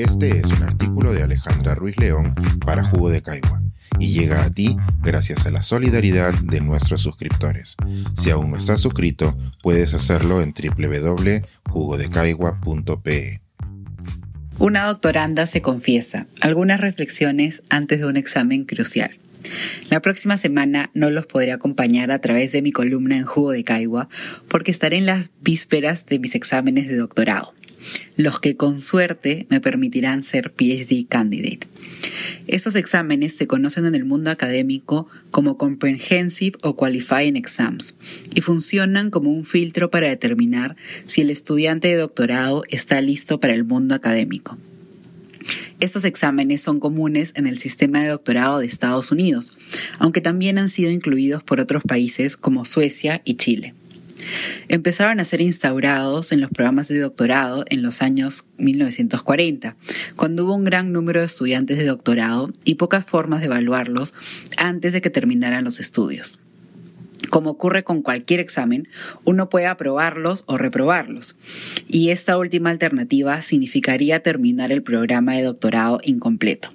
Este es un artículo de Alejandra Ruiz León para Jugo de Caigua y llega a ti gracias a la solidaridad de nuestros suscriptores. Si aún no estás suscrito, puedes hacerlo en www.jugodecaigua.pe. Una doctoranda se confiesa. Algunas reflexiones antes de un examen crucial. La próxima semana no los podré acompañar a través de mi columna en Jugo de Caigua porque estaré en las vísperas de mis exámenes de doctorado los que con suerte me permitirán ser PhD candidate. Estos exámenes se conocen en el mundo académico como Comprehensive o Qualifying Exams y funcionan como un filtro para determinar si el estudiante de doctorado está listo para el mundo académico. Estos exámenes son comunes en el sistema de doctorado de Estados Unidos, aunque también han sido incluidos por otros países como Suecia y Chile. Empezaron a ser instaurados en los programas de doctorado en los años 1940, cuando hubo un gran número de estudiantes de doctorado y pocas formas de evaluarlos antes de que terminaran los estudios. Como ocurre con cualquier examen, uno puede aprobarlos o reprobarlos, y esta última alternativa significaría terminar el programa de doctorado incompleto.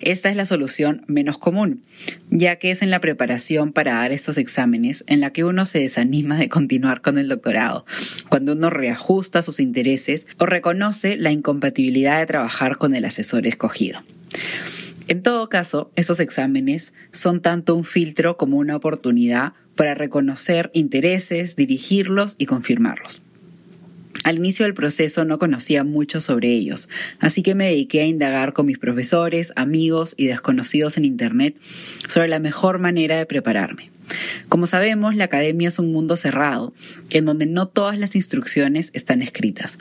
Esta es la solución menos común, ya que es en la preparación para dar estos exámenes en la que uno se desanima de continuar con el doctorado, cuando uno reajusta sus intereses o reconoce la incompatibilidad de trabajar con el asesor escogido. En todo caso, estos exámenes son tanto un filtro como una oportunidad para reconocer intereses, dirigirlos y confirmarlos. Al inicio del proceso no conocía mucho sobre ellos, así que me dediqué a indagar con mis profesores, amigos y desconocidos en Internet sobre la mejor manera de prepararme. Como sabemos, la academia es un mundo cerrado, en donde no todas las instrucciones están escritas.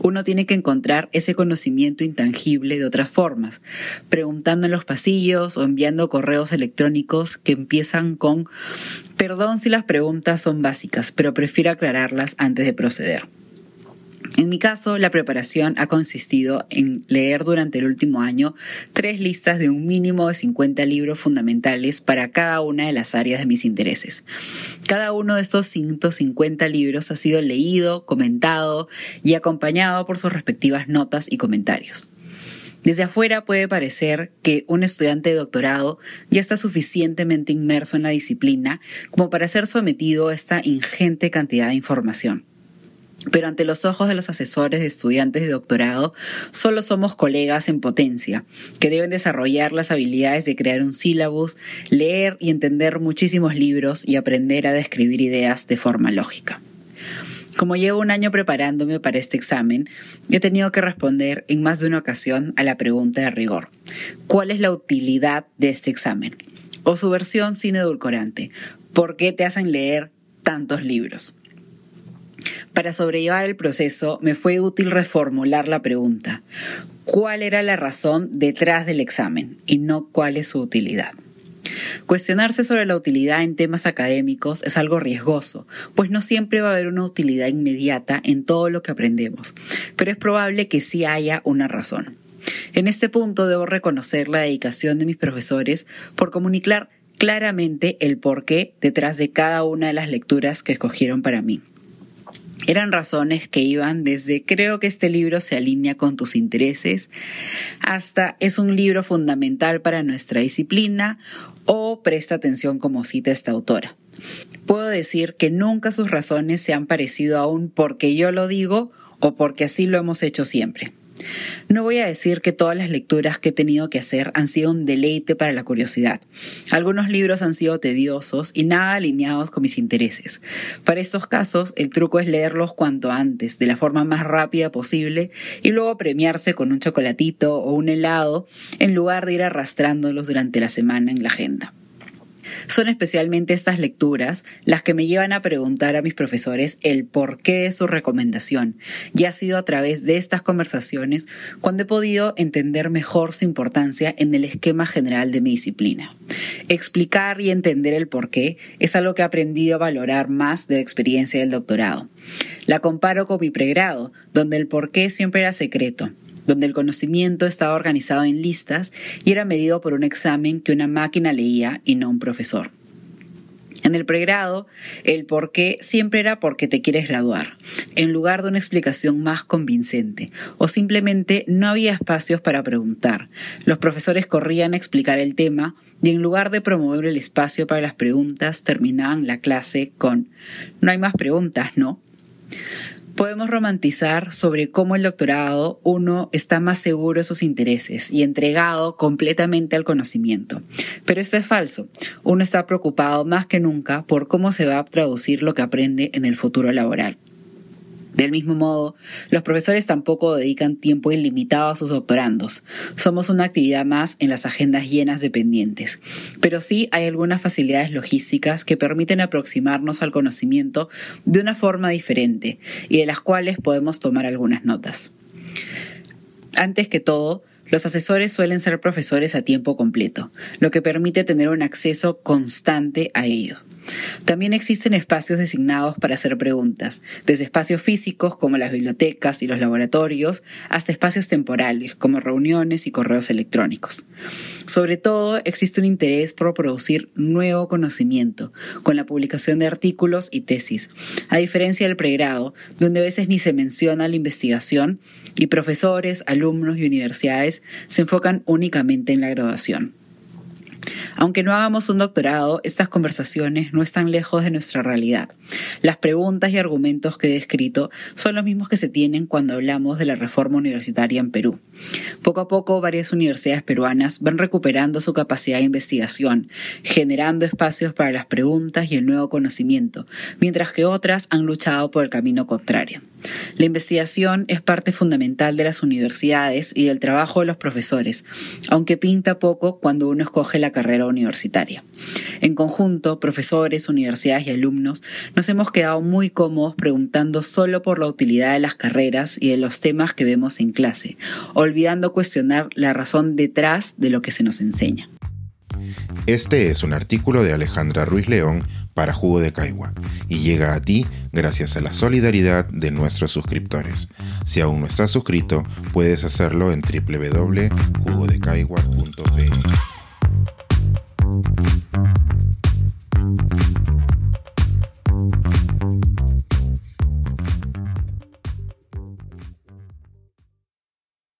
Uno tiene que encontrar ese conocimiento intangible de otras formas, preguntando en los pasillos o enviando correos electrónicos que empiezan con perdón si las preguntas son básicas, pero prefiero aclararlas antes de proceder. En mi caso, la preparación ha consistido en leer durante el último año tres listas de un mínimo de 50 libros fundamentales para cada una de las áreas de mis intereses. Cada uno de estos 150 libros ha sido leído, comentado y acompañado por sus respectivas notas y comentarios. Desde afuera puede parecer que un estudiante de doctorado ya está suficientemente inmerso en la disciplina como para ser sometido a esta ingente cantidad de información. Pero ante los ojos de los asesores de estudiantes de doctorado, solo somos colegas en potencia, que deben desarrollar las habilidades de crear un sílabus, leer y entender muchísimos libros y aprender a describir ideas de forma lógica. Como llevo un año preparándome para este examen, he tenido que responder en más de una ocasión a la pregunta de rigor. ¿Cuál es la utilidad de este examen? O su versión sin edulcorante. ¿Por qué te hacen leer tantos libros? Para sobrellevar el proceso me fue útil reformular la pregunta, ¿cuál era la razón detrás del examen y no cuál es su utilidad? Cuestionarse sobre la utilidad en temas académicos es algo riesgoso, pues no siempre va a haber una utilidad inmediata en todo lo que aprendemos, pero es probable que sí haya una razón. En este punto debo reconocer la dedicación de mis profesores por comunicar claramente el porqué detrás de cada una de las lecturas que escogieron para mí. Eran razones que iban desde creo que este libro se alinea con tus intereses hasta es un libro fundamental para nuestra disciplina o presta atención como cita esta autora. Puedo decir que nunca sus razones se han parecido a un porque yo lo digo o porque así lo hemos hecho siempre. No voy a decir que todas las lecturas que he tenido que hacer han sido un deleite para la curiosidad. Algunos libros han sido tediosos y nada alineados con mis intereses. Para estos casos, el truco es leerlos cuanto antes, de la forma más rápida posible, y luego premiarse con un chocolatito o un helado, en lugar de ir arrastrándolos durante la semana en la agenda. Son especialmente estas lecturas las que me llevan a preguntar a mis profesores el porqué de su recomendación, y ha sido a través de estas conversaciones cuando he podido entender mejor su importancia en el esquema general de mi disciplina. Explicar y entender el porqué es algo que he aprendido a valorar más de la experiencia del doctorado. La comparo con mi pregrado, donde el porqué siempre era secreto donde el conocimiento estaba organizado en listas y era medido por un examen que una máquina leía y no un profesor. En el pregrado, el por qué siempre era porque te quieres graduar, en lugar de una explicación más convincente, o simplemente no había espacios para preguntar. Los profesores corrían a explicar el tema y en lugar de promover el espacio para las preguntas, terminaban la clase con no hay más preguntas, ¿no? Podemos romantizar sobre cómo el doctorado uno está más seguro de sus intereses y entregado completamente al conocimiento. Pero esto es falso. Uno está preocupado más que nunca por cómo se va a traducir lo que aprende en el futuro laboral. Del mismo modo, los profesores tampoco dedican tiempo ilimitado a sus doctorandos. Somos una actividad más en las agendas llenas de pendientes. Pero sí hay algunas facilidades logísticas que permiten aproximarnos al conocimiento de una forma diferente y de las cuales podemos tomar algunas notas. Antes que todo, los asesores suelen ser profesores a tiempo completo, lo que permite tener un acceso constante a ello. También existen espacios designados para hacer preguntas, desde espacios físicos como las bibliotecas y los laboratorios, hasta espacios temporales como reuniones y correos electrónicos. Sobre todo, existe un interés por producir nuevo conocimiento, con la publicación de artículos y tesis, a diferencia del pregrado, donde a veces ni se menciona la investigación y profesores, alumnos y universidades se enfocan únicamente en la graduación. Aunque no hagamos un doctorado, estas conversaciones no están lejos de nuestra realidad. Las preguntas y argumentos que he descrito son los mismos que se tienen cuando hablamos de la reforma universitaria en Perú. Poco a poco, varias universidades peruanas van recuperando su capacidad de investigación, generando espacios para las preguntas y el nuevo conocimiento, mientras que otras han luchado por el camino contrario. La investigación es parte fundamental de las universidades y del trabajo de los profesores, aunque pinta poco cuando uno escoge la carrera universitaria. En conjunto, profesores, universidades y alumnos nos hemos quedado muy cómodos preguntando solo por la utilidad de las carreras y de los temas que vemos en clase, olvidando cuestionar la razón detrás de lo que se nos enseña. Este es un artículo de Alejandra Ruiz León para Jugo de Caigua y llega a ti gracias a la solidaridad de nuestros suscriptores. Si aún no estás suscrito, puedes hacerlo en www.jugodecaigua.pe. Thank you.